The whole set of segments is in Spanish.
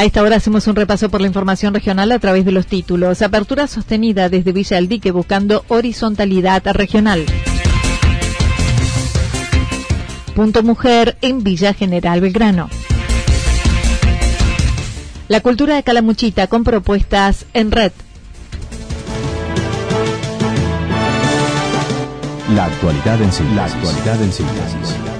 A esta hora hacemos un repaso por la información regional a través de los títulos. Apertura sostenida desde Villa del Dique buscando horizontalidad regional. Punto Mujer en Villa General Belgrano. La cultura de Calamuchita con propuestas en red. La actualidad en síntesis. La actualidad en síntesis.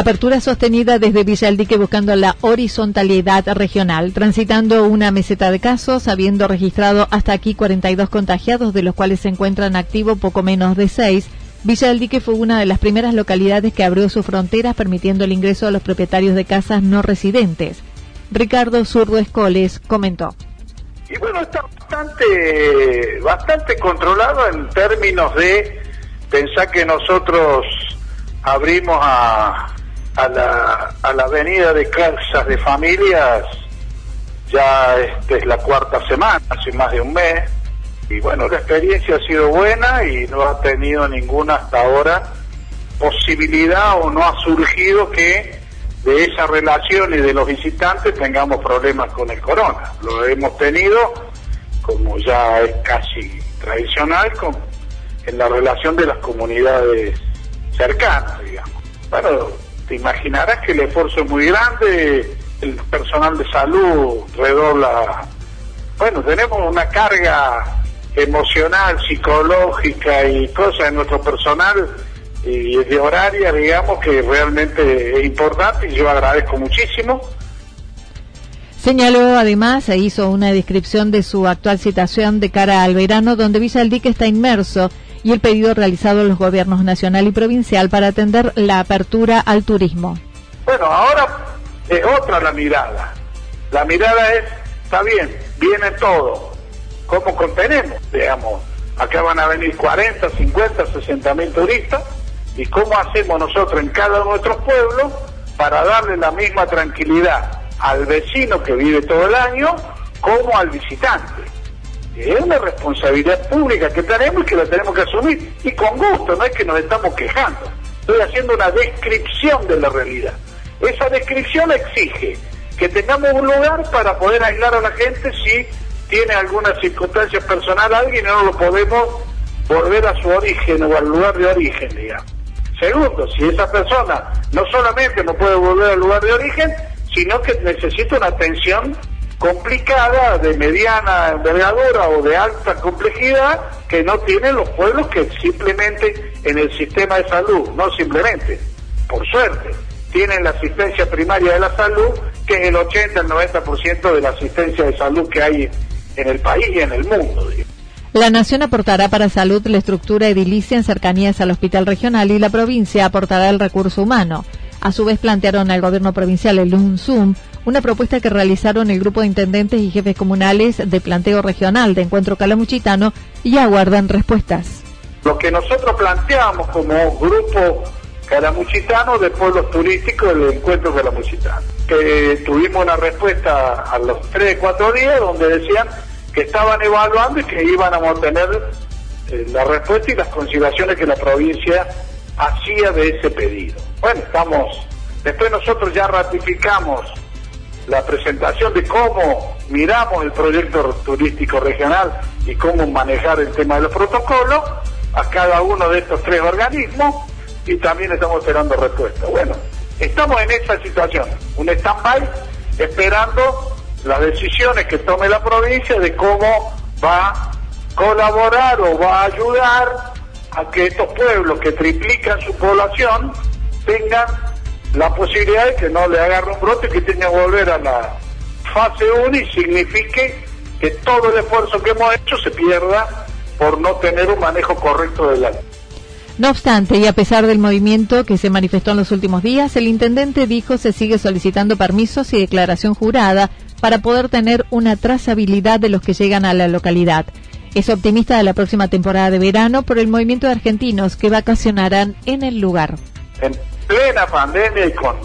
Apertura sostenida desde Villaldique buscando la horizontalidad regional, transitando una meseta de casos, habiendo registrado hasta aquí 42 contagiados, de los cuales se encuentran activos poco menos de 6. Villaldique fue una de las primeras localidades que abrió sus fronteras permitiendo el ingreso a los propietarios de casas no residentes. Ricardo Zurdo Escoles comentó. Y bueno, está bastante, bastante controlado en términos de pensar que nosotros abrimos a, a la, a la avenida de casas de familias ya esta es la cuarta semana, hace más de un mes. Y bueno, la experiencia ha sido buena y no ha tenido ninguna hasta ahora posibilidad o no ha surgido que de esa relación y de los visitantes tengamos problemas con el corona. Lo hemos tenido, como ya es casi tradicional, con, en la relación de las comunidades cercanas, digamos. Bueno, te imaginarás que el esfuerzo es muy grande, el personal de salud redobla. Bueno, tenemos una carga emocional, psicológica y cosas en nuestro personal y de horaria, digamos, que realmente es importante y yo agradezco muchísimo. Señaló además e hizo una descripción de su actual situación de cara al verano, donde Villa del Dique está inmerso y el pedido realizado a los gobiernos nacional y provincial para atender la apertura al turismo. Bueno, ahora es otra la mirada. La mirada es, está bien, viene todo. ¿Cómo contenemos? Digamos, acá van a venir 40, 50, 60 mil turistas. ¿Y cómo hacemos nosotros en cada uno de nuestros pueblos para darle la misma tranquilidad al vecino que vive todo el año como al visitante? Es una responsabilidad pública que tenemos y que la tenemos que asumir. Y con gusto, no es que nos estamos quejando. Estoy haciendo una descripción de la realidad. Esa descripción exige que tengamos un lugar para poder aislar a la gente si tiene alguna circunstancia personal alguien y no lo podemos volver a su origen o al lugar de origen, digamos. Segundo, si esa persona no solamente no puede volver al lugar de origen, sino que necesita una atención complicada, de mediana envergadura o de alta complejidad que no tienen los pueblos que simplemente en el sistema de salud, no simplemente, por suerte, tienen la asistencia primaria de la salud, que es el 80 al 90% de la asistencia de salud que hay en el país y en el mundo. La Nación aportará para salud la estructura edilicia en cercanías al hospital regional y la provincia aportará el recurso humano. A su vez plantearon al gobierno provincial el UNSUM una propuesta que realizaron el grupo de intendentes y jefes comunales de planteo regional de Encuentro Calamuchitano y aguardan respuestas. Lo que nosotros planteamos como grupo calamuchitano de pueblos turísticos del Encuentro Calamuchitano, que tuvimos una respuesta a los 3, 4 días donde decían que estaban evaluando y que iban a mantener eh, la respuesta y las consideraciones que la provincia hacía de ese pedido. Bueno, estamos, después nosotros ya ratificamos la presentación de cómo miramos el proyecto turístico regional y cómo manejar el tema de los protocolos a cada uno de estos tres organismos y también estamos esperando respuesta. Bueno, estamos en esa situación, un stand-by esperando las decisiones que tome la provincia de cómo va a colaborar o va a ayudar a que estos pueblos que triplican su población tengan la posibilidad de que no le agarre un brote que tenga que volver a la fase 1 y signifique que todo el esfuerzo que hemos hecho se pierda por no tener un manejo correcto del agua. No obstante, y a pesar del movimiento que se manifestó en los últimos días, el intendente dijo se sigue solicitando permisos y declaración jurada para poder tener una trazabilidad de los que llegan a la localidad. Es optimista de la próxima temporada de verano por el movimiento de argentinos que vacacionarán en el lugar. En plena pandemia y con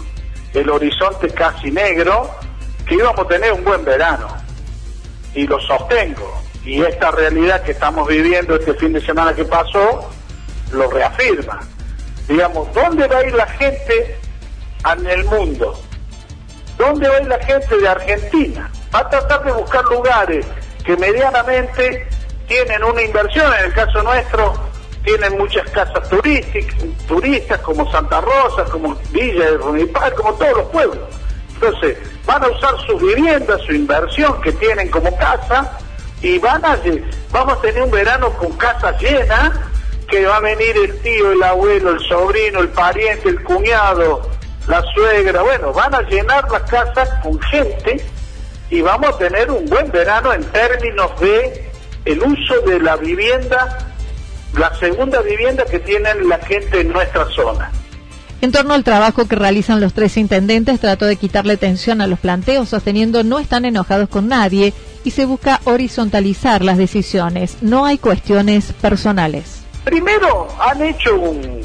el horizonte casi negro, que íbamos a tener un buen verano. Y lo sostengo. Y esta realidad que estamos viviendo este fin de semana que pasó, lo reafirma. Digamos, ¿dónde va a ir la gente en el mundo? ¿Dónde va la gente de Argentina? Va a tratar de buscar lugares que medianamente tienen una inversión, en el caso nuestro tienen muchas casas turísticas, turistas como Santa Rosa, como Villa de Runipal, como todos los pueblos. Entonces, van a usar sus viviendas, su inversión que tienen como casa, y van a, vamos a tener un verano con casas llenas, que va a venir el tío, el abuelo, el sobrino, el pariente, el cuñado, la suegra, bueno, van a llenar las casas con gente y vamos a tener un buen verano en términos de el uso de la vivienda, la segunda vivienda que tienen la gente en nuestra zona. En torno al trabajo que realizan los tres intendentes, trató de quitarle tensión a los planteos, sosteniendo no están enojados con nadie y se busca horizontalizar las decisiones. No hay cuestiones personales. Primero, han hecho un,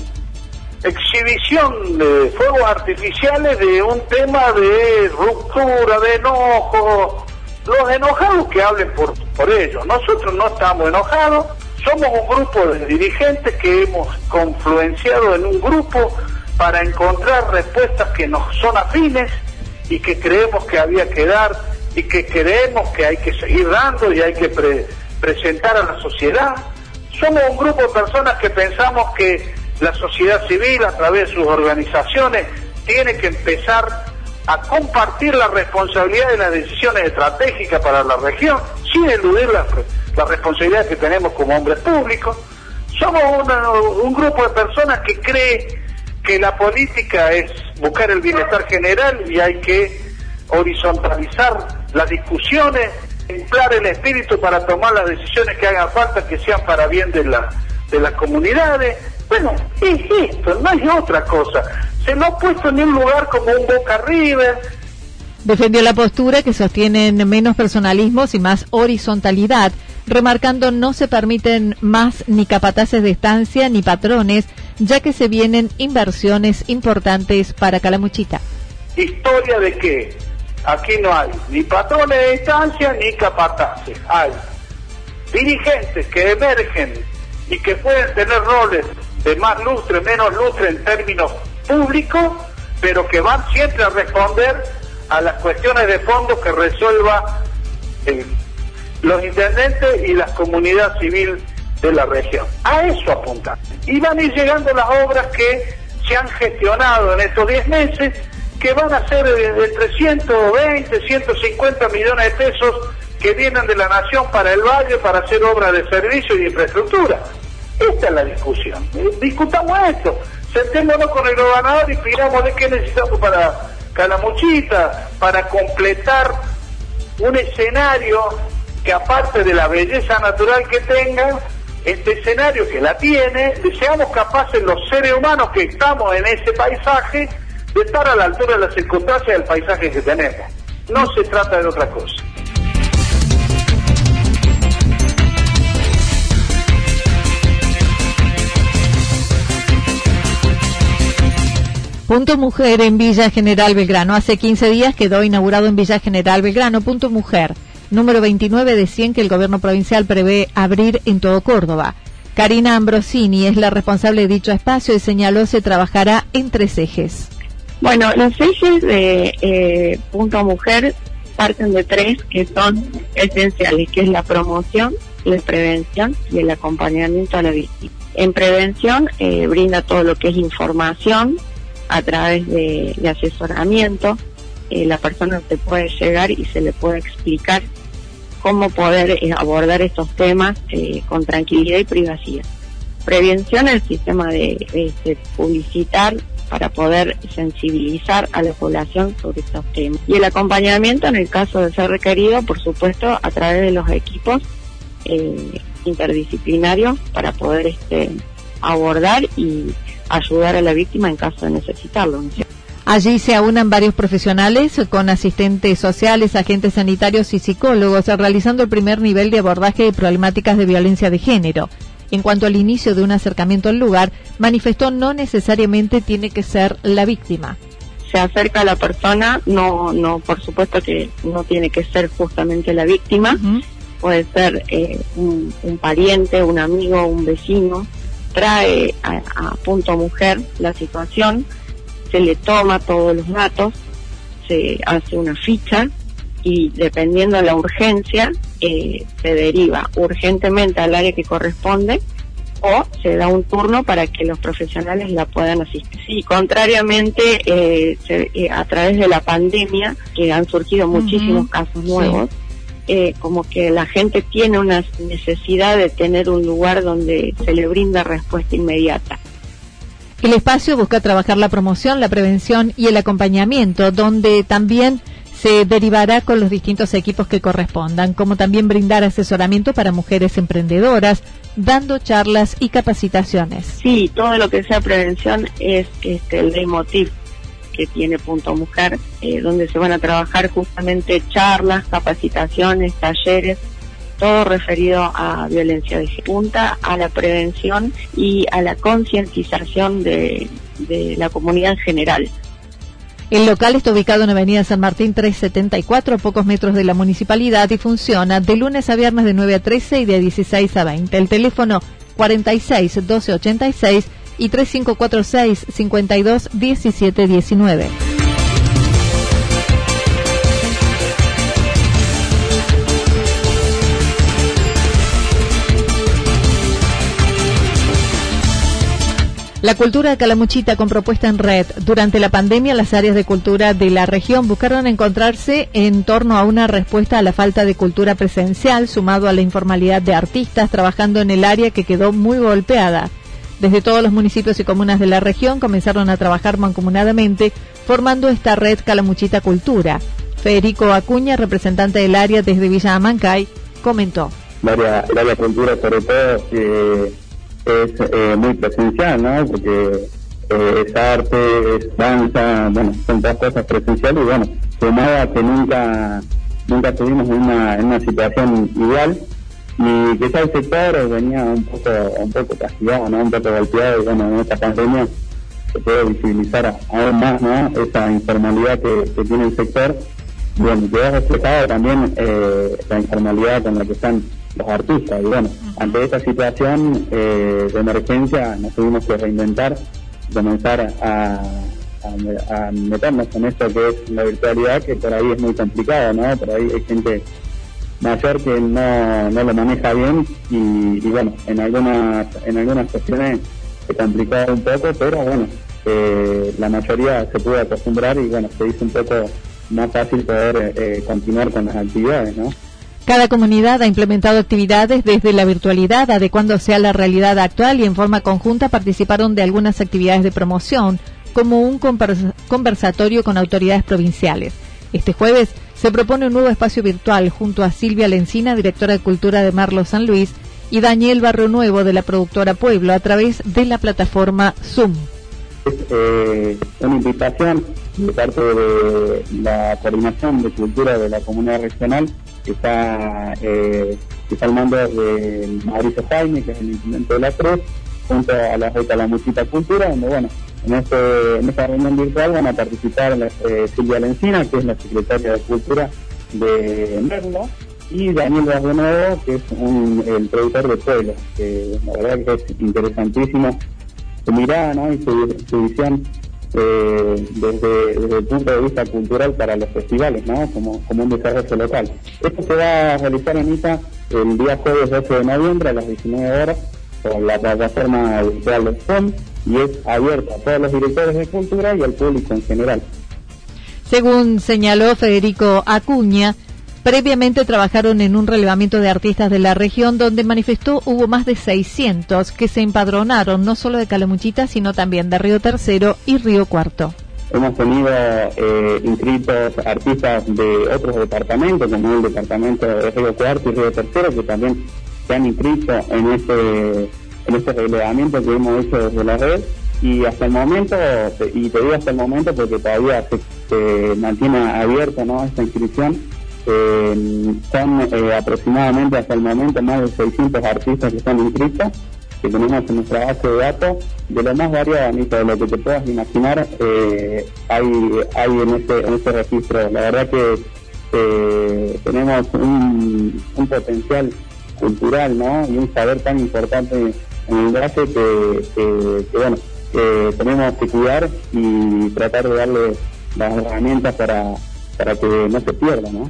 exhibición de fuegos artificiales de un tema de ruptura, de enojo. Los enojados que hablen por, por ellos. Nosotros no estamos enojados, somos un grupo de dirigentes que hemos confluenciado en un grupo para encontrar respuestas que nos son afines y que creemos que había que dar y que creemos que hay que seguir dando y hay que presentar a la sociedad. Somos un grupo de personas que pensamos que la sociedad civil a través de sus organizaciones tiene que empezar a compartir la responsabilidad de las decisiones estratégicas para la región, sin eludir las la responsabilidades que tenemos como hombres públicos. Somos un grupo de personas que cree que la política es buscar el bienestar general y hay que horizontalizar las discusiones, emplear el espíritu para tomar las decisiones que hagan falta, que sean para bien de, la, de las comunidades, bueno, es esto, no es otra cosa. Se lo ha puesto en un lugar como un Boca River. Defendió la postura que sostienen menos personalismos y más horizontalidad, remarcando no se permiten más ni capataces de estancia ni patrones, ya que se vienen inversiones importantes para Calamuchita. ¿Historia de qué? Aquí no hay ni patrones de estancia ni capataces. Hay dirigentes que emergen y que pueden tener roles de más lustre, menos lustre en términos públicos, pero que van siempre a responder a las cuestiones de fondo que resuelva los intendentes y la comunidad civil de la región. A eso apuntan. Y van a ir llegando las obras que se han gestionado en estos 10 meses, que van a ser de, 320, 150 millones de pesos que vienen de la nación para el valle para hacer obras de servicio y infraestructura. Esta es la discusión. Discutamos esto. Sentémonos con el gobernador y pidamos de qué necesitamos para Calamuchita, para completar un escenario que aparte de la belleza natural que tenga, este escenario que la tiene, seamos capaces los seres humanos que estamos en ese paisaje de estar a la altura de las circunstancias del paisaje que tenemos. No se trata de otra cosa. Punto Mujer en Villa General Belgrano. Hace 15 días quedó inaugurado en Villa General Belgrano. Punto Mujer, número 29 de 100 que el gobierno provincial prevé abrir en todo Córdoba. Karina Ambrosini es la responsable de dicho espacio y señaló se trabajará en tres ejes. Bueno, los ejes de eh, Punto Mujer parten de tres que son esenciales, que es la promoción, la prevención y el acompañamiento a la víctima. En prevención eh, brinda todo lo que es información, a través de, asesoramiento, eh, la persona se puede llegar y se le puede explicar cómo poder eh, abordar estos temas eh, con tranquilidad y privacidad. Prevención, el sistema de, publicitar para poder sensibilizar a la población sobre estos temas. Y el acompañamiento, en el caso de ser requerido, por supuesto, a través de los equipos interdisciplinarios para poder este, abordar y ayudar a la víctima en caso de necesitarlo. Allí se aunan varios profesionales con asistentes sociales, agentes sanitarios y psicólogos realizando el primer nivel de abordaje de problemáticas de violencia de género. En cuanto al inicio de un acercamiento al lugar, manifestó no necesariamente tiene que ser la víctima. Se acerca a la persona, no, no, por supuesto que no tiene que ser justamente la víctima, puede ser eh, un, un pariente, un amigo, un vecino, trae a, punto mujer la situación, se le toma todos los datos, se hace una ficha y dependiendo de la urgencia eh, se deriva urgentemente al área que corresponde o se da un turno para que los profesionales la puedan asistir. Sí, contrariamente eh, eh, a través de la pandemia, que han surgido muchísimos casos nuevos, eh, como que la gente tiene una necesidad de tener un lugar donde se le brinda respuesta inmediata. El espacio busca trabajar la promoción, la prevención y el acompañamiento, donde también se derivará con los distintos equipos que correspondan, como también brindar asesoramiento para mujeres emprendedoras, dando charlas y capacitaciones. Sí, todo lo que sea prevención es este, el leitmotiv que tiene Punto Mujer, eh, donde se van a trabajar justamente charlas, capacitaciones, talleres, todo referido a violencia de punta, a la prevención y a la concientización de, de la comunidad en general. El local está ubicado en Avenida San Martín 374, a pocos metros de la municipalidad y funciona de lunes a viernes de 9 a 13 y de 16 a 20. El teléfono 46 1286 y 3546 52 17 19. La cultura de Calamuchita con propuesta en red. Durante la pandemia, las áreas de cultura de la región buscaron encontrarse en torno a una respuesta a la falta de cultura presencial, sumado a la informalidad de artistas trabajando en el área que quedó muy golpeada. Desde todos los municipios y comunas de la región comenzaron a trabajar mancomunadamente, formando esta red Calamuchita Cultura. Federico Acuña, representante del área desde Villa Amancay, comentó. El área, cultura, sobre todo, es eh, muy presencial, ¿no? Porque eh, es arte, es danza, bueno, son todas cosas presenciales y bueno, sumado a que nunca, nunca estuvimos en una, una situación igual y quizá el sector venía un poco un poco castigado, ¿no? un poco golpeado y bueno, en esta pandemia se puede visibilizar aún más ¿no? esa informalidad que, tiene el sector. Bueno, quedó reflejado también eh, la informalidad con la que están los artistas y bueno, ante esta situación eh, de emergencia nos tuvimos que reinventar, comenzar a, a, meternos en esto que es la virtualidad, que por ahí es muy complicado, ¿no? Por ahí hay gente mayor que no, no lo maneja bien y, bueno, en algunas, en algunas cuestiones se complicó un poco, pero bueno, eh, la mayoría se pudo acostumbrar y bueno, se hizo un poco más fácil poder eh, continuar con las actividades, ¿no? Cada comunidad ha implementado actividades desde la virtualidad, adecuándose a la realidad actual y en forma conjunta participaron de algunas actividades de promoción, como un conversatorio con autoridades provinciales. Este jueves se propone un nuevo espacio virtual junto a Silvia Lencina, directora de Cultura de Marlo San Luis, y Daniel Barrio Nuevo de la productora Pueblo a través de la plataforma Zoom. Eh, una invitación de parte de la coordinación de cultura de la comunidad regional que está, eh, que al mando de Mauricio Jaime, que es el intendente de la Cruz, junto a la de la Musita Cultura, donde bueno, en, este, en esta reunión virtual van a participar eh, Silvia Lencina, que es la secretaria de Cultura de Merlo, y Daniel Nuevo, que es el productor de Pueblo, que la verdad que es interesantísimo su mirada ¿no? y su, visión eh, desde, el punto de vista cultural para los festivales, ¿no? como, como un desarrollo local. Esto se va a realizar en ITA el día jueves 8 de noviembre a las 19 horas por la plataforma virtual de FON y es abierto a todos los directores de cultura y al público en general. Según señaló Federico Acuña, Previamente trabajaron en un relevamiento de artistas de la región donde manifestó hubo más de 600 que se empadronaron no solo de Calamuchita sino también de Río Tercero y Río Cuarto. Hemos tenido eh, inscritos artistas de otros departamentos como el departamento de Río Cuarto y Río Tercero que también se han inscrito en este, en este relevamiento que hemos hecho desde la red y hasta el momento, y te digo hasta el momento porque todavía se, mantiene abierta ¿no? esta inscripción, eh, son eh, aproximadamente hasta el momento más de 600 artistas que están inscritos, que tenemos en nuestra base de datos, de lo más variado, Anita, de lo que te puedas imaginar, eh, hay, hay en este, en este registro. La verdad que eh, tenemos un, un, potencial cultural ¿no? y un saber tan importante en el brazo que, que, que bueno, tenemos que cuidar y tratar de darle las herramientas para, para que no se pierda, ¿no?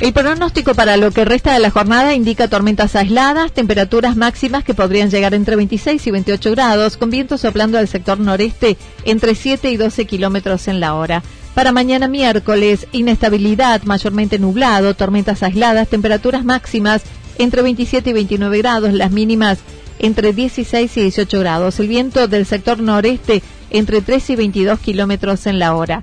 El pronóstico para lo que resta de la jornada indica tormentas aisladas, temperaturas máximas que podrían llegar entre 26 y 28 grados, con viento soplando al sector noreste entre 7 y 12 kilómetros en la hora. Para mañana miércoles, inestabilidad, mayormente nublado, tormentas aisladas, temperaturas máximas entre 27 y 29 grados, las mínimas entre 16 y 18 grados. El viento del sector noreste entre 3 y 22 kilómetros en la hora.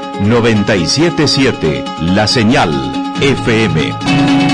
977 La Señal FM.